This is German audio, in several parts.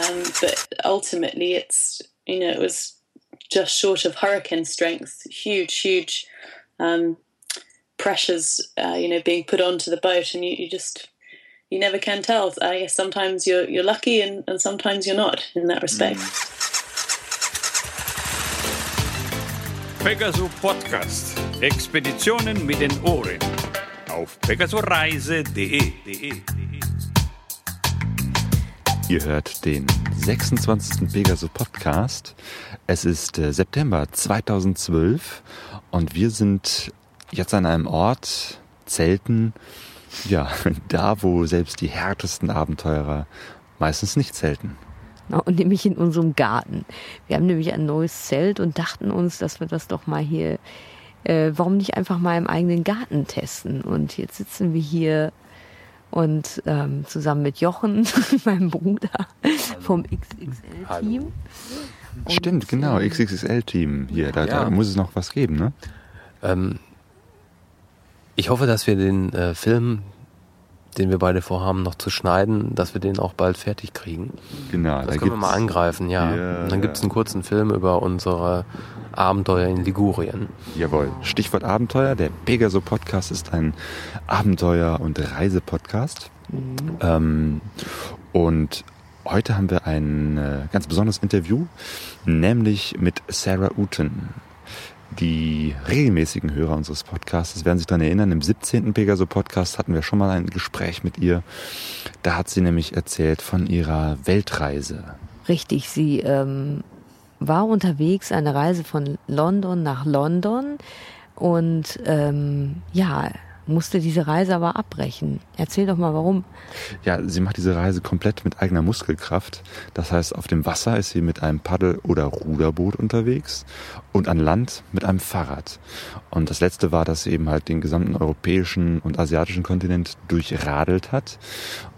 Um, but ultimately, it's you know it was just short of hurricane strength. Huge, huge um, pressures, uh, you know, being put onto the boat, and you, you just you never can tell. I guess sometimes you're you're lucky, and, and sometimes you're not in that respect. Pegaso Podcast. Expeditionen mit den Ohren. Auf pegasoreise.de. Ihr hört den 26. Pegaso Podcast. Es ist äh, September 2012 und wir sind jetzt an einem Ort, Zelten, ja, da, wo selbst die härtesten Abenteurer meistens nicht zelten. Und nämlich in unserem Garten. Wir haben nämlich ein neues Zelt und dachten uns, dass wir das doch mal hier, äh, warum nicht einfach mal im eigenen Garten testen. Und jetzt sitzen wir hier und ähm, zusammen mit Jochen, meinem Bruder vom XXL-Team. Stimmt, genau, ähm, XXL-Team hier. Da, Ja. da muss es noch was geben, ne? Ähm, ich hoffe, dass wir den äh, Film, den wir beide vorhaben, noch zu schneiden, dass wir den auch bald fertig kriegen. Genau. Das da können wir mal angreifen, ja. Ja, Und dann gibt es einen kurzen Film über unsere Abenteuer in Ligurien. Jawohl. Stichwort Abenteuer. Der Pegaso Podcast ist ein Abenteuer- und Reisepodcast. Ähm, und heute haben wir ein äh, ganz besonderes Interview, nämlich mit Sarah Uten. Die regelmäßigen Hörer unseres Podcasts werden sich daran erinnern, im 17. Pegaso Podcast hatten wir schon mal ein Gespräch mit ihr. Da hat sie nämlich erzählt von ihrer Weltreise. Richtig, sie ähm, war unterwegs, eine Reise von London nach London und ähm, ja, musste diese Reise aber abbrechen. Erzähl doch mal, warum. Ja, sie macht diese Reise komplett mit eigener Muskelkraft. Das heißt, auf dem Wasser ist sie mit einem Paddel- oder Ruderboot unterwegs und an Land mit einem Fahrrad. Und das letzte war, dass sie eben halt den gesamten europäischen und asiatischen Kontinent durchradelt hat.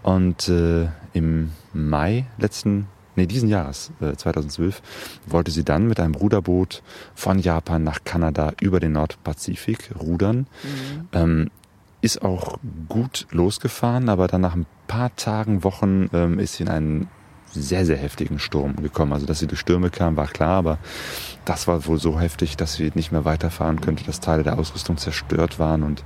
Und äh, im Mai letzten Nee, diesen Jahres, äh, 2012, wollte sie dann mit einem Ruderboot von Japan nach Kanada über den Nordpazifik rudern. Ähm, ist auch gut losgefahren, aber dann nach ein paar Tagen, Wochen ähm, ist sie in einen sehr, sehr heftigen Sturm gekommen. Also, dass sie durch Stürme kam, war klar, aber das war wohl so heftig, dass sie nicht mehr weiterfahren könnte, dass Teile der Ausrüstung zerstört waren und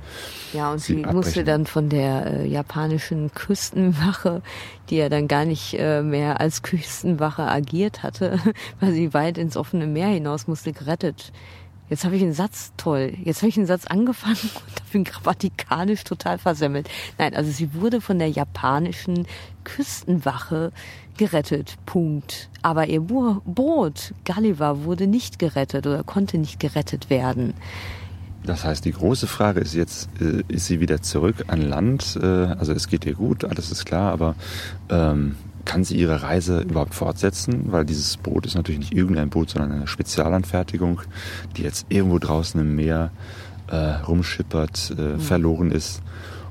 Ja, und Sie sie, musste dann von der äh, japanischen Küstenwache, die ja dann gar nicht äh, mehr als Küstenwache agiert hatte, weil sie weit ins offene Meer hinaus musste, gerettet. Jetzt habe ich einen Satz, toll. Jetzt habe ich einen Satz angefangen und ihn grammatikalisch total versemmelt. Nein, also sie wurde von der japanischen Küstenwache gerettet. Punkt. Aber ihr Bo Boot, Gulliver, wurde nicht gerettet oder konnte nicht gerettet werden. Das heißt, die große Frage ist jetzt, äh, ist sie wieder zurück an Land? Äh, also es geht ihr gut, alles ist klar, aber ähm, kann sie ihre Reise überhaupt fortsetzen? Weil dieses Boot ist natürlich nicht irgendein Boot, sondern eine Spezialanfertigung, die jetzt irgendwo draußen im Meer äh, rumschippert, äh, verloren ist.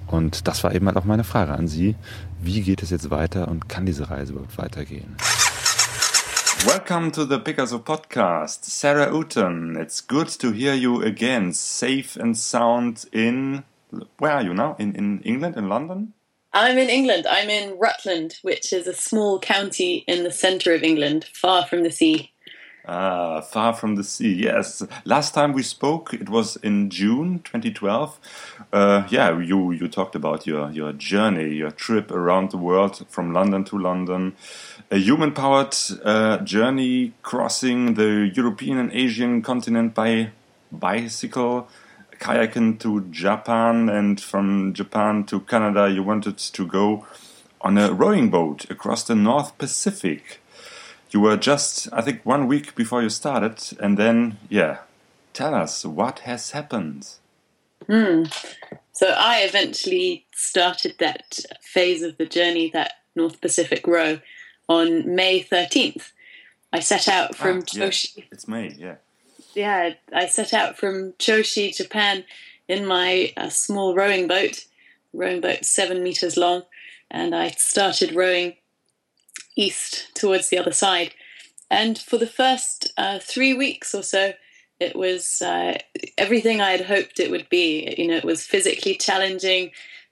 Und das war eben halt auch meine Frage an Sie. Wie geht es jetzt weiter und kann diese Reise überhaupt weitergehen? Welcome to the Picasso podcast. Sarah Uten, it's good to hear you again, safe and sound in. Where are you now? In, in England, in London? I'm in England. I'm in Rutland, which is a small county in the centre of England, far from the sea. Ah, far from the sea. Yes. Last time we spoke, it was in June 2012. Uh, yeah, you you talked about your your journey, your trip around the world from London to London, a human-powered uh, journey crossing the European and Asian continent by bicycle, kayaking to Japan, and from Japan to Canada. You wanted to go on a rowing boat across the North Pacific you were just i think one week before you started and then yeah tell us what has happened So I eventually started that phase of the journey, that North Pacific row, on May 13th. I set out from Ah, yeah. Choshi. it's may yeah yeah, I set out from Choshi, Japan, in my uh, small rowing boat, rowing boat seven meters long, and I started rowing east towards the other side. And for the first uh, three weeks or so, it was uh, everything I had hoped it would be. You know, it was physically challenging,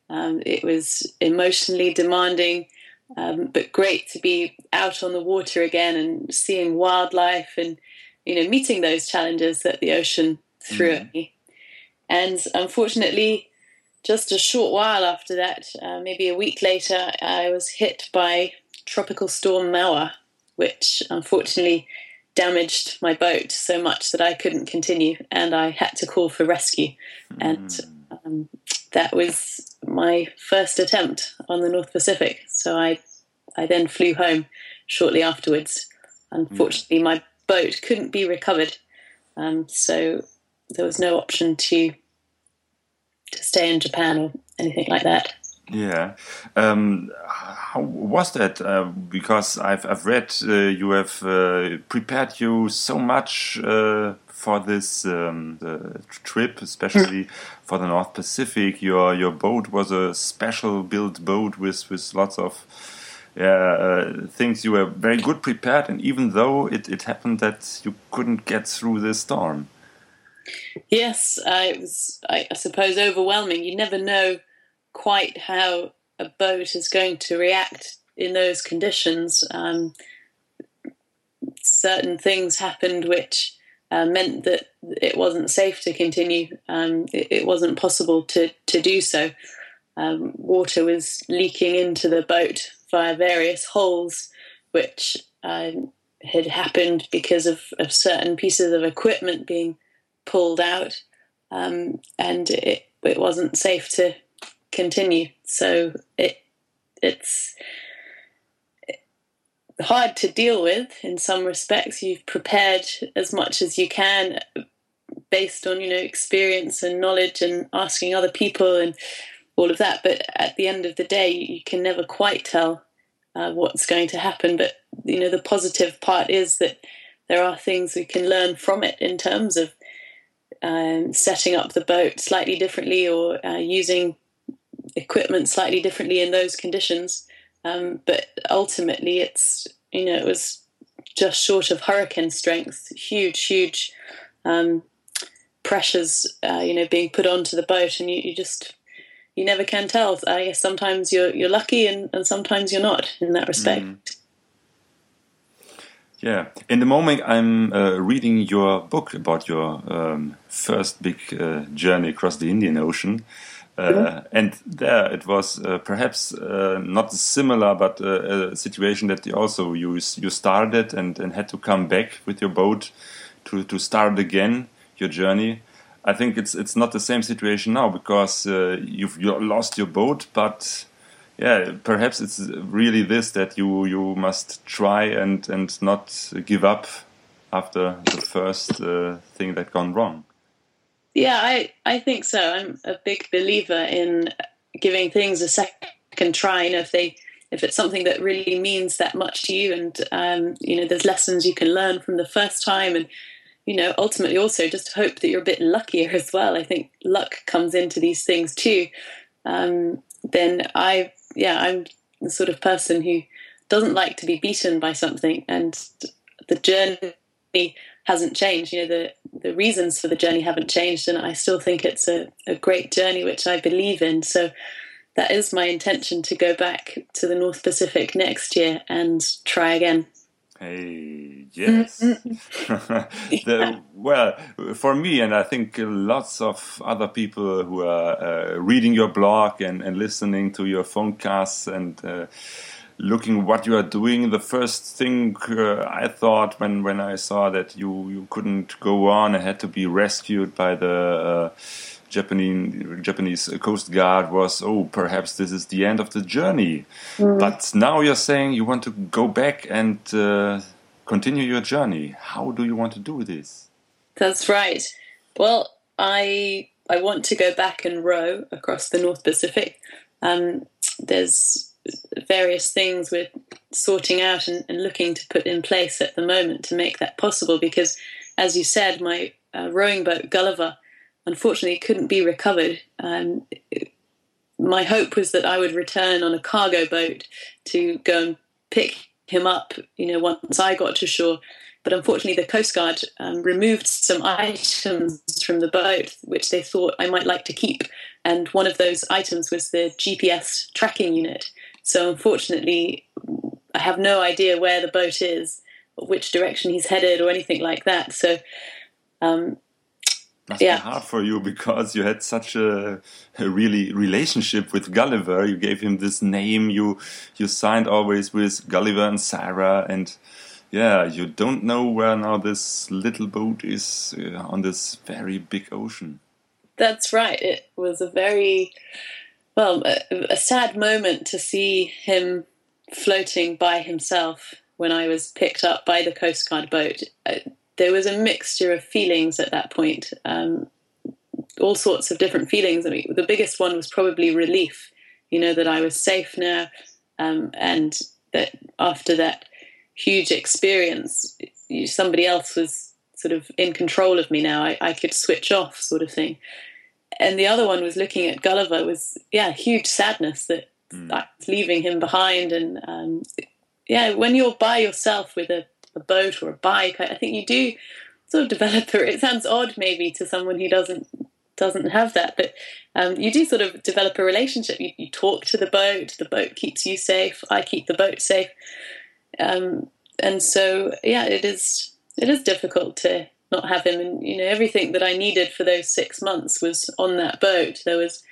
um, it was emotionally demanding, um, but great to be out on the water again and seeing wildlife and you know meeting those challenges that the ocean threw mm-hmm. at me. And unfortunately, just a short while after that, uh, maybe a week later, I was hit by Tropical Storm Mawar, which unfortunately damaged my boat so much that I couldn't continue and I had to call for rescue. Mm. And um, that was my first attempt on the North Pacific. So I, I then flew home shortly afterwards. Unfortunately, mm. my boat couldn't be recovered. Um, so there was no option to to stay in Japan or anything like that. Yeah. Um, how was that? Uh, because I've, I've read uh, you have uh, prepared you so much uh, for this um, trip, especially mm. for the North Pacific. Your your boat was a special built boat with, with lots of uh, things. You were very good prepared, and even though it, it happened that you couldn't get through the storm. Yes, it was, I, I suppose, overwhelming. You never know quite how a boat is going to react in those conditions. Um, certain things happened which uh, meant that it wasn't safe to continue. Um, it, it, wasn't possible to, to do so. Um, water was leaking into the boat via various holes, which um, had happened because of, of, certain pieces of equipment being pulled out, um, and it, it wasn't safe to continue. So it it's hard to deal with in some respects. You've prepared as much as you can based on you know experience and knowledge and asking other people and all of that. But at the end of the day, you can never quite tell uh, what's going to happen. But you know the positive part is that there are things we can learn from it in terms of um, setting up the boat slightly differently or uh, using equipment slightly differently in those conditions. Um, but ultimately, it's you know it was just short of hurricane strength, huge, huge um, pressures, uh, you know, being put onto the boat, and you, you, just you never can tell. I guess sometimes you're you're lucky, and, and sometimes you're not in that respect. Mm. Yeah, in the moment I'm uh, reading your book about your um, first big uh, journey across the Indian Ocean. Uh, and there it was uh, perhaps uh, not similar, but uh, a situation that you also you you started and, and had to come back with your boat to to start again your journey. I think it's it's not the same situation now because uh, you've you lost your boat, but yeah, perhaps it's really this that you you must try and and not give up after the first thing that gone wrong. Yeah, I, I think so. I'm a big believer in giving things a second try. You know, if they if it's something that really means that much to you, and um, you know, there's lessons you can learn from the first time, and you know, ultimately also just hope that you're a bit luckier as well. I think luck comes into these things too. Um, then I, yeah, I'm the sort of person who doesn't like to be beaten by something, and the journey hasn't changed. You know, the the reasons for the journey haven't changed, and I still think it's a, a great journey, which I believe in. So that is my intention to go back to the North Pacific next year and try again. Hey, yes. the, well, for me, and I think lots of other people who are uh, reading your blog and, and listening to your phone casts and uh, looking what you are doing, the first thing uh, I thought when, when I saw that you, you couldn't go on and had to be rescued by the uh, Japanese Japanese Coast Guard was, oh, perhaps this is the end of the journey. Mm. But now you're saying you want to go back and uh, continue your journey. How do you want to do this? That's right. Well, I I want to go back and row across the North Pacific. Um, there's various things we're sorting out and, and, looking to put in place at the moment to make that possible. Because, as you said, my uh, rowing boat Gulliver unfortunately couldn't be recovered. Um, my hope was that I would return on a cargo boat to go and pick him up. You know, once I got to shore. But unfortunately, the Coast Guard um, removed some items from the boat which they thought I might like to keep. And one of those items was the GPS tracking unit. So unfortunately, I have no idea where the boat is, or which direction he's headed, or anything like that. So. Um, Must Yeah. be hard for you because you had such a, a really relationship with Gulliver. You gave him this name. You you signed always with Gulliver and Sarah, and yeah, you don't know where now this little boat is uh, on this very big ocean. That's right. It was a very, well, a, a sad moment to see him floating by himself when I was picked up by the Coast Guard boat. Uh, there was a mixture of feelings at that point, um, all sorts of different feelings. I mean, the biggest one was probably relief, you know, that I was safe now, um, and that after that huge experience, somebody else was sort of in control of me now. I, I could switch off, sort of thing and the other one was looking at Gulliver was yeah huge sadness that was leaving him behind. And um, yeah when you're by yourself with a, a boat or a bike I, I think you do sort of develop a, it sounds odd maybe to someone who doesn't doesn't have that but um, you do sort of develop a relationship. You, you talk to the boat the boat keeps you safe I keep the boat safe. Um, and so yeah it is it is difficult to not have him and you know everything that I needed for those six months was on that boat. There was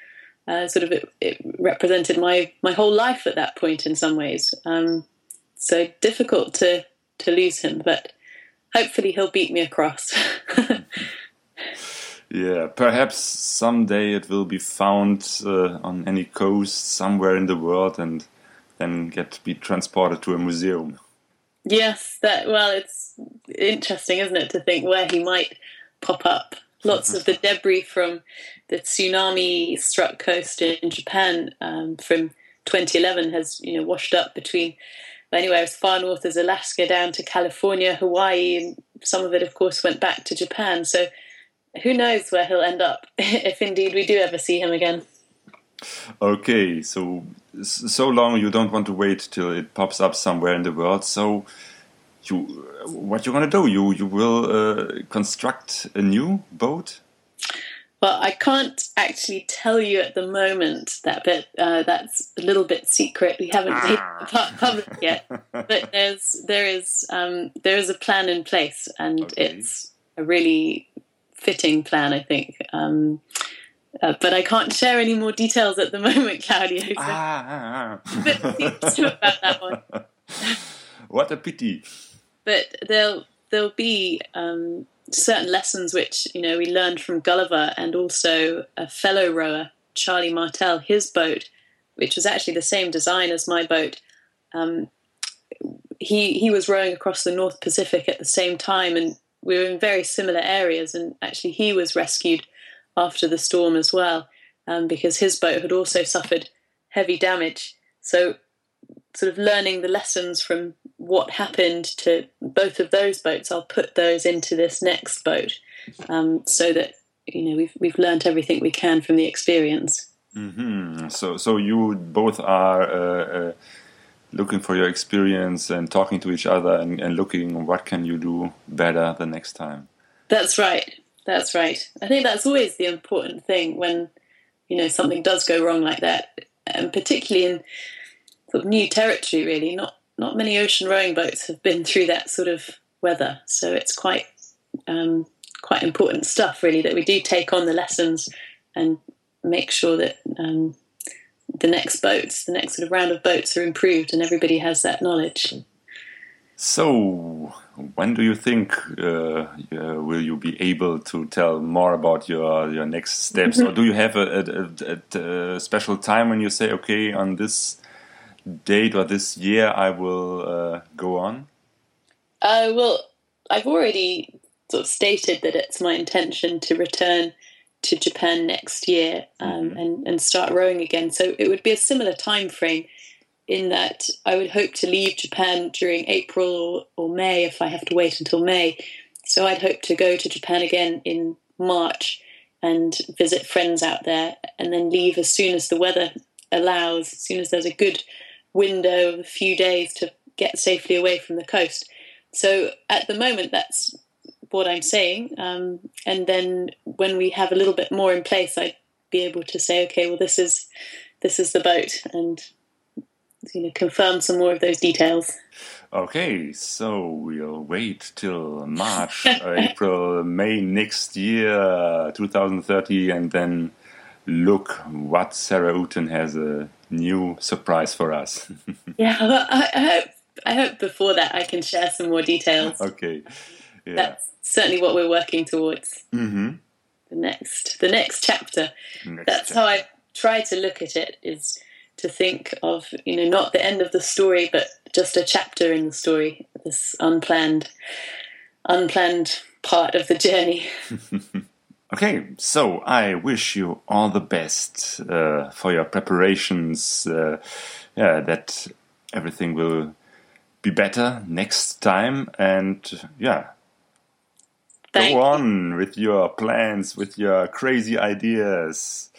uh, sort of it, it represented my my whole life at that point in some ways. Um, so difficult to to lose him but hopefully he'll beat me across. Yeah, perhaps someday it will be found uh, on any coast somewhere in the world and then get to be transported to a museum. Yes, that well, it's interesting, isn't it, to think where he might pop up. Lots of the debris from the tsunami struck coast in Japan um, from 2011 has you know washed up between anywhere as far north as Alaska down to California, Hawaii, and some of it, of course, went back to Japan. So who knows where he'll end up if indeed we do ever see him again. Okay, so so long you don't want to wait till it pops up somewhere in the world. So you, what you're gonna do? You you will uh, construct a new boat? Well, I can't actually tell you at the moment that bit. Uh, that's a little bit secret. We haven't made it public yet. But there's there is um, there is a plan in place, and Okay. it's a really fitting plan, I think. Um, uh, but I can't share any more details at the moment, Claudio. So Ah, a bit secretive about that one. what a pity. but there'll there'll be um, certain lessons which you know we learned from Gulliver and also a fellow rower Charlie Martel his boat which was actually the same design as my boat um, he he was rowing across the North Pacific at the same time and we were in very similar areas and actually he was rescued after the storm as well um, because his boat had also suffered heavy damage so sort of learning the lessons from what happened to both of those boats, I'll put those into this next boat, um, so that you know we've we've learned everything we can from the experience. hmm So so you both are uh, uh, looking for your experience and talking to each other and, and looking what can you do better the next time. That's right. That's right. I think that's always the important thing when you know something does go wrong like that, and particularly in sort of new territory. Really, not not many ocean rowing boats have been through that sort of weather, so it's quite um, quite important stuff. Really, that we do take on the lessons and make sure that um, the next boats, the next sort of round of boats, are improved, and everybody has that knowledge. So, when do you think uh, uh, will you be able to tell more about your your next steps, or do you have a, a, a, a special time when you say, okay, on this date or this year, I will uh, go on? Uh, well, I've already sort of stated that it's my intention to return to Japan next year um, and, and start rowing again. So it would be a similar time frame in that I would hope to leave Japan during April or, May if I have to wait until May. So I'd hope to go to Japan again in March and visit friends out there and then leave as soon as the weather allows, as soon as there's a good window of a few days to get safely away from the coast. So at the moment, that's what I'm saying. Um, and then when we have a little bit more in place, I'd be able to say, okay, well, this is this is the boat, and you know, confirm some more of those details. Okay, so we'll wait till March, April, May next year, 2030, and then look what Sarah Uten has a new surprise for us. yeah, well, I, I, hope I hope before that I can share some more details. Okay, yeah. That's certainly what we're working towards. Mm-hmm. The next, the next chapter. Next That's how I try to look at it. Is to think of you know not the end of the story, but just a chapter in the story. This unplanned, unplanned part of the journey. Okay, so I wish you all the best uh, for your preparations. Uh, yeah, that everything will be better next time, and yeah, Thank go you. on with your plans, with your crazy ideas.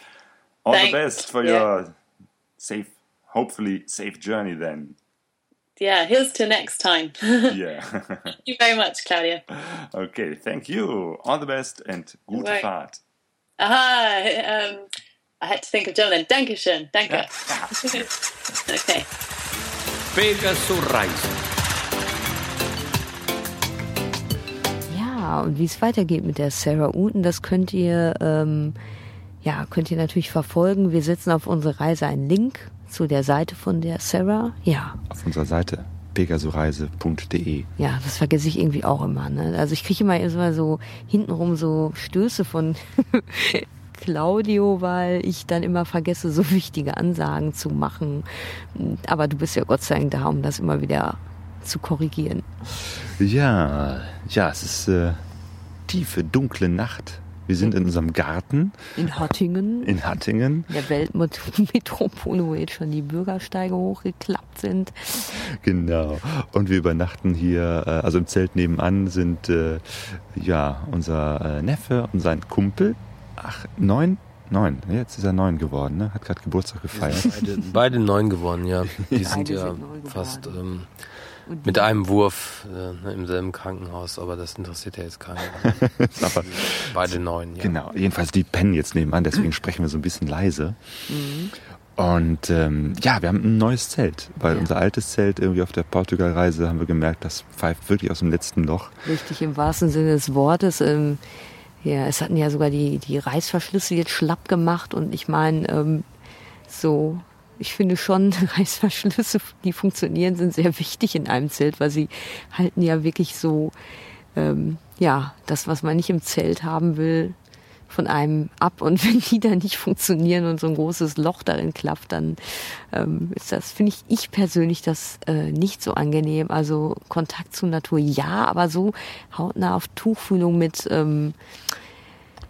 All Thank- the best for yeah. your safe, hopefully safe journey. Then, Yeah, here's to next time. yeah. Thank you very much, Claudia. okay, thank you. All the best and gute Right. Fahrt. Aha, um, I had to think of German. Dankeschön. Danke. okay. Pegasus Reise. Ja, und wie es weitergeht mit der Sarah Uten, das könnt ihr, ähm, ja, könnt ihr natürlich verfolgen. Wir setzen auf unsere Reise einen Link zu der Seite von der Sarah. Ja, Auf unserer Seite pegasureise.de. ja, das vergesse ich irgendwie auch immer. Ne? Also ich kriege immer, immer so hintenrum so Stöße von Claudio, weil ich dann immer vergesse, so wichtige Ansagen zu machen. Aber du bist ja Gott sei Dank da, um das immer wieder zu korrigieren. Ja, ja, es ist äh, tiefe, dunkle Nacht. Wir sind in unserem Garten In Hattingen. in Hattingen. der Weltmetropole, wo jetzt schon die Bürgersteige hochgeklappt sind. Genau. Und wir übernachten hier, äh, also im Zelt nebenan sind äh, ja unser äh, Neffe und sein Kumpel. Ach, neun? Neun. Jetzt ist er neun geworden, ne? Hat gerade Geburtstag gefeiert. Beide, beide neun geworden, ja. Die sind ja sind neun geworden. fast ähm, mit einem Wurf äh, ne, im selben Krankenhaus, aber das interessiert ja jetzt keinen. Aber Beide neun, ja. Genau, jedenfalls die pennen jetzt nebenan, deswegen sprechen wir so ein bisschen leise. Und ähm, ja, wir haben ein neues Zelt, weil Ja. unser altes Zelt irgendwie auf der Portugalreise haben wir gemerkt, das pfeift wirklich aus dem letzten Loch. Richtig im wahrsten Sinne des Wortes. Ähm, ja, es hatten ja sogar die, die Reißverschlüsse jetzt schlapp gemacht und ich meine, ähm, so, ich finde schon, Reißverschlüsse, die funktionieren, sind sehr wichtig in einem Zelt, weil sie halten ja wirklich so, ähm, ja, das, was man nicht im Zelt haben will, von einem ab. Und wenn die dann nicht funktionieren und so ein großes Loch darin klafft, dann ähm, ist das, finde ich, ich persönlich das äh, nicht so angenehm. Also Kontakt zur Natur ja, aber so hautnah auf Tuchfühlung mit ähm,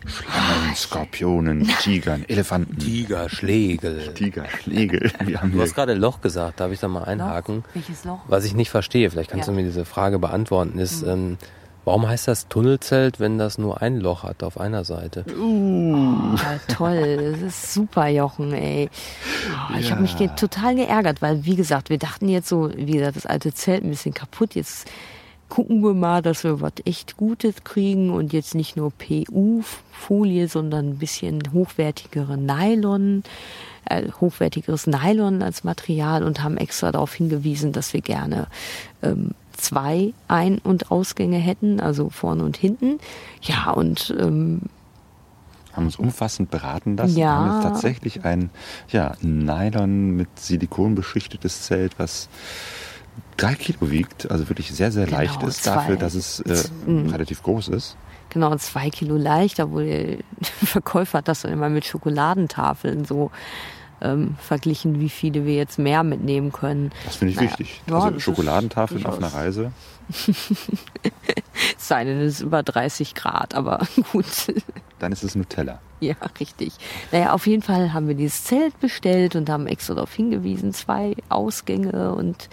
Schlangen, Skorpionen, Tigern, Elefanten, Tiger, Schlegel. Tiger, Schlegel. Wir haben Du hast gerade Loch gesagt, darf ich da mal einhaken? welches Loch? Was ich nicht verstehe, vielleicht kannst Ja. du mir diese Frage beantworten, ist, Mhm. ähm, warum heißt das Tunnelzelt, wenn das nur ein Loch hat auf einer Seite? Ah, toll, das ist super, Jochen, ey. Oh, Ich habe mich total geärgert, weil, wie gesagt, wir dachten jetzt so, wie gesagt, das alte Zelt ein bisschen kaputt. Jetzt gucken wir mal, dass wir was echt Gutes kriegen und jetzt nicht nur PU-Folie, sondern ein bisschen hochwertigere Nylon, äh, hochwertigeres Nylon als Material und haben extra darauf hingewiesen, dass wir gerne ähm, zwei Ein- und Ausgänge hätten, also vorne und hinten. Ja, und ähm, haben uns umfassend beraten lassen. Ja. Haben jetzt tatsächlich ein ja, Nylon mit Silikon beschichtetes Zelt, was drei Kilo wiegt, also wirklich sehr, sehr Genau, leicht ist, zwei. dafür, dass es äh, relativ groß ist. Genau, zwei Kilo leichter, wo der Verkäufer hat das dann immer mit Schokoladentafeln so ähm, verglichen, wie viele wir jetzt mehr mitnehmen können. Das finde ich Naja, wichtig. ja, also Schokoladentafeln auf einer Reise. Es sei denn, es ist über 30 Grad, aber gut. Dann ist es Nutella. Ja, richtig. Naja, auf jeden Fall haben wir dieses Zelt bestellt und haben extra darauf hingewiesen, zwei Ausgänge und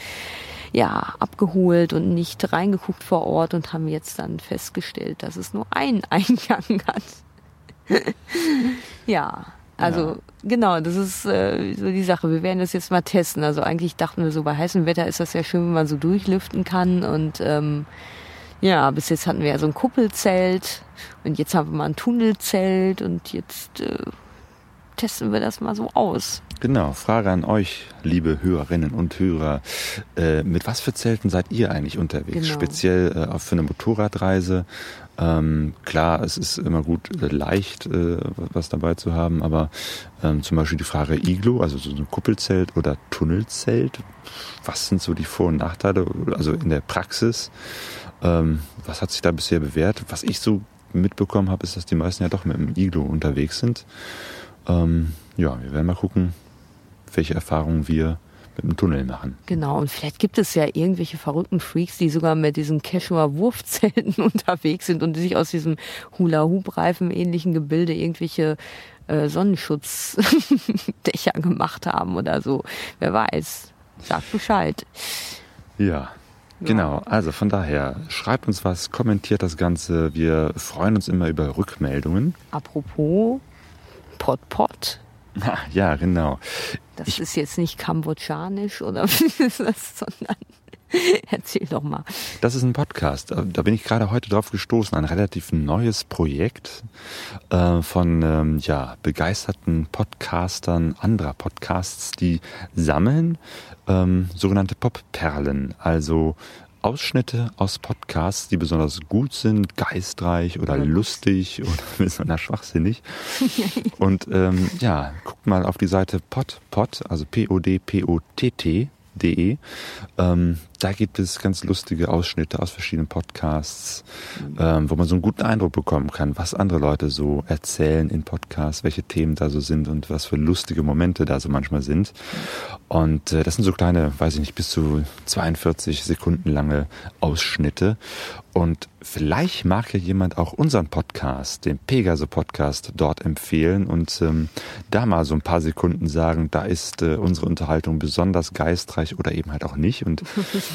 ja, abgeholt und nicht reingeguckt vor Ort und haben jetzt dann festgestellt, dass es nur einen Eingang hat. ja, also Ja. genau, das ist äh, so die Sache. Wir werden das jetzt mal testen. Also eigentlich dachten wir so, bei heißem Wetter ist das ja schön, wenn man so durchlüften kann und ähm, ja, bis jetzt hatten wir ja so ein Kuppelzelt und jetzt haben wir mal ein Tunnelzelt und jetzt äh, testen wir das mal so aus. Genau, Frage an euch, liebe Hörerinnen und Hörer. Äh, mit was für Zelten seid ihr eigentlich unterwegs? Genau. Speziell äh, für eine Motorradreise. Ähm, klar, es ist immer gut, äh, leicht äh, was dabei zu haben, aber ähm, zum Beispiel die Frage Iglo, also so ein Kuppelzelt oder Tunnelzelt. Was sind so die Vor- und Nachteile, also in der Praxis? Ähm, was hat sich da bisher bewährt? Was ich so mitbekommen habe, ist, dass die meisten ja doch mit dem Iglo unterwegs sind. Ähm, ja, wir werden mal gucken, welche Erfahrungen wir mit dem Tunnel machen. Genau, und vielleicht gibt es ja irgendwelche verrückten Freaks, die sogar mit diesen Quechua-Wurfzelten unterwegs sind und die sich aus diesem Hula-Hoop-Reifen ähnlichen Gebilde irgendwelche äh, Sonnenschutzdächer gemacht haben oder so. Wer weiß. Sagt Bescheid. Ja. Genau, also von daher, schreibt uns was, kommentiert das Ganze. Wir freuen uns immer über Rückmeldungen. Apropos Pot-Pot. Ah, ja, genau. Das ist jetzt nicht kambodschanisch oder wie ist das, sondern erzähl doch mal. Das ist ein Podcast. Da bin ich gerade heute drauf gestoßen. Ein relativ neues Projekt äh, von ähm, ja, begeisterten Podcastern anderer Podcasts, die sammeln ähm, sogenannte Popperlen. Also Ausschnitte aus Podcasts, die besonders gut sind, geistreich oder lustig oder besonders schwachsinnig. Und ähm, ja, guckt mal auf die Seite podpod, also P-O-D-P-O-T-T. De. Ähm, da gibt es ganz lustige Ausschnitte aus verschiedenen Podcasts, ähm, wo man so einen guten Eindruck bekommen kann, was andere Leute so erzählen in Podcasts, welche Themen da so sind und was für lustige Momente da so manchmal sind. Und äh, das sind so kleine, weiß ich nicht, bis zu 42 Sekunden lange Ausschnitte. Und vielleicht mag ja jemand auch unseren Podcast, den Pegaso Podcast, dort empfehlen und ähm, da mal so ein paar Sekunden sagen, da ist äh, unsere Unterhaltung besonders geistreich oder eben halt auch nicht. Und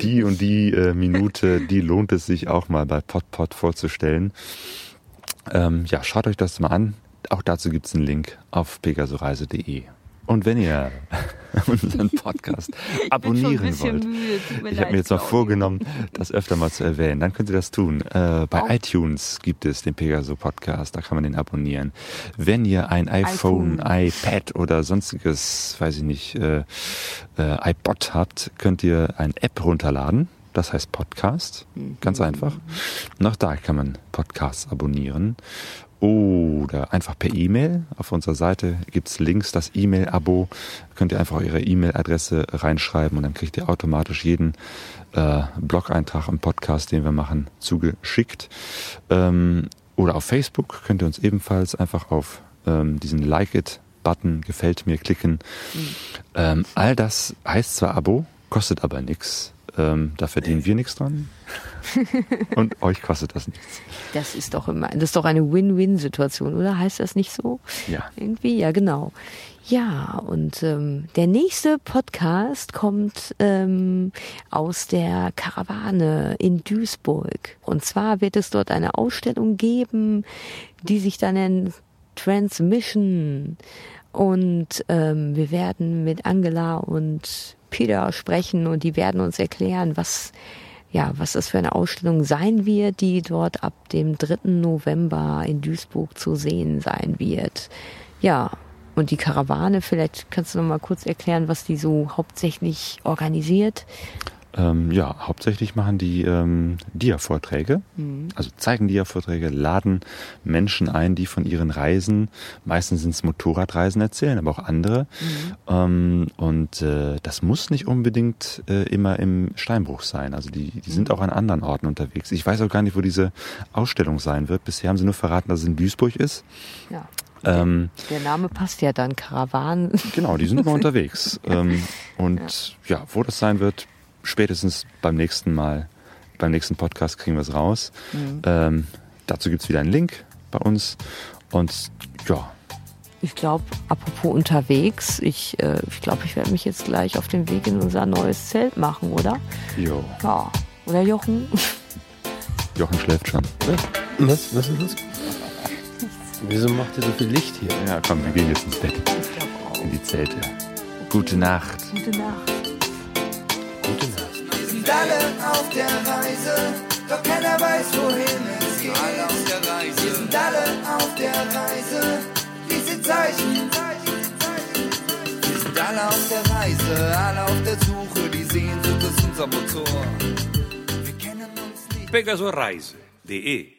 die und die äh, Minute, die lohnt es sich auch mal bei PodPod vorzustellen. Ähm, ja, schaut euch das mal an. Auch dazu gibt's einen Link auf pegasoreise.de. Und wenn ihr unseren Podcast abonnieren wollt, ich habe mir jetzt noch vorgenommen, das öfter mal zu erwähnen, dann könnt ihr das tun. Äh, bei Auch. iTunes gibt es den Pegaso Podcast, da kann man den abonnieren. Wenn ihr ein iPhone, iPad oder sonstiges, weiß ich nicht, äh, äh, iPod habt, könnt ihr eine App runterladen. Das heißt Podcast. Ganz einfach. Und auch da kann man Podcasts abonnieren. Oder einfach per E-Mail. Auf unserer Seite gibt's Links, das E-Mail-Abo. Könnt ihr einfach eure E-Mail-Adresse reinschreiben und dann kriegt ihr automatisch jeden äh, Blog-Eintrag im Podcast, den wir machen, zugeschickt. Ähm, oder auf Facebook könnt ihr uns ebenfalls einfach auf ähm, diesen Like It-Button, gefällt mir, klicken. Ähm, all das heißt zwar Abo, kostet aber nichts. Ähm, da verdienen wir nichts dran. Und euch kostet das nichts. Das ist doch immer, das ist doch eine Win-Win-Situation, oder? Heißt das nicht so? Ja. Irgendwie, ja, genau. Ja, und ähm, der nächste Podcast kommt ähm, aus der Karawane in Duisburg. Und zwar wird es dort eine Ausstellung geben, die sich dann nennt Transmission. Und ähm, wir werden mit Angela und Peter sprechen und die werden uns erklären, was ja, was das für eine Ausstellung sein wird, die dort ab dem 3. November in Duisburg zu sehen sein wird. Ja, und die Karawane, vielleicht kannst du noch mal kurz erklären, was die so hauptsächlich organisiert. Ähm, ja, hauptsächlich machen die ähm, Dia-Vorträge, also zeigen Dia-Vorträge, laden Menschen ein, die von ihren Reisen, meistens sind es Motorradreisen erzählen, aber auch andere. Ähm, und äh, das muss nicht unbedingt äh, immer im Steinbruch sein. Also die, die sind auch an anderen Orten unterwegs. Ich weiß auch gar nicht, wo diese Ausstellung sein wird. Bisher haben sie nur verraten, dass es in Duisburg ist. Ja. Ähm, Der Name passt ja dann, Karawanen. Genau, die sind immer unterwegs. Ähm, und ja. wo das sein wird, spätestens beim nächsten Mal, beim nächsten Podcast kriegen wir es raus. Ähm, dazu gibt's wieder einen Link bei uns. Und ja, Ich glaube, apropos unterwegs, ich, äh, ich glaube, ich werde mich jetzt gleich auf den Weg in unser neues Zelt machen, oder? jo, Ja. Oder Jochen? Jochen schläft schon. Was, was ist das? Wieso macht ihr so viel Licht hier? Ja, komm, wir gehen jetzt ins Bett, Ich glaube auch. in die Zelte. Gute Nacht. Gute Nacht. Gute Nacht. Wir sind alle auf der Reise, doch keiner weiß, wohin es geht. Alle auf der Reise. Wir sind alle auf der Reise, diese Zeichen. sind alle auf der Reise, alle auf der Suche, die Sehnsucht ist unser Motor. Wir kennen uns nicht. Pegasoreise.de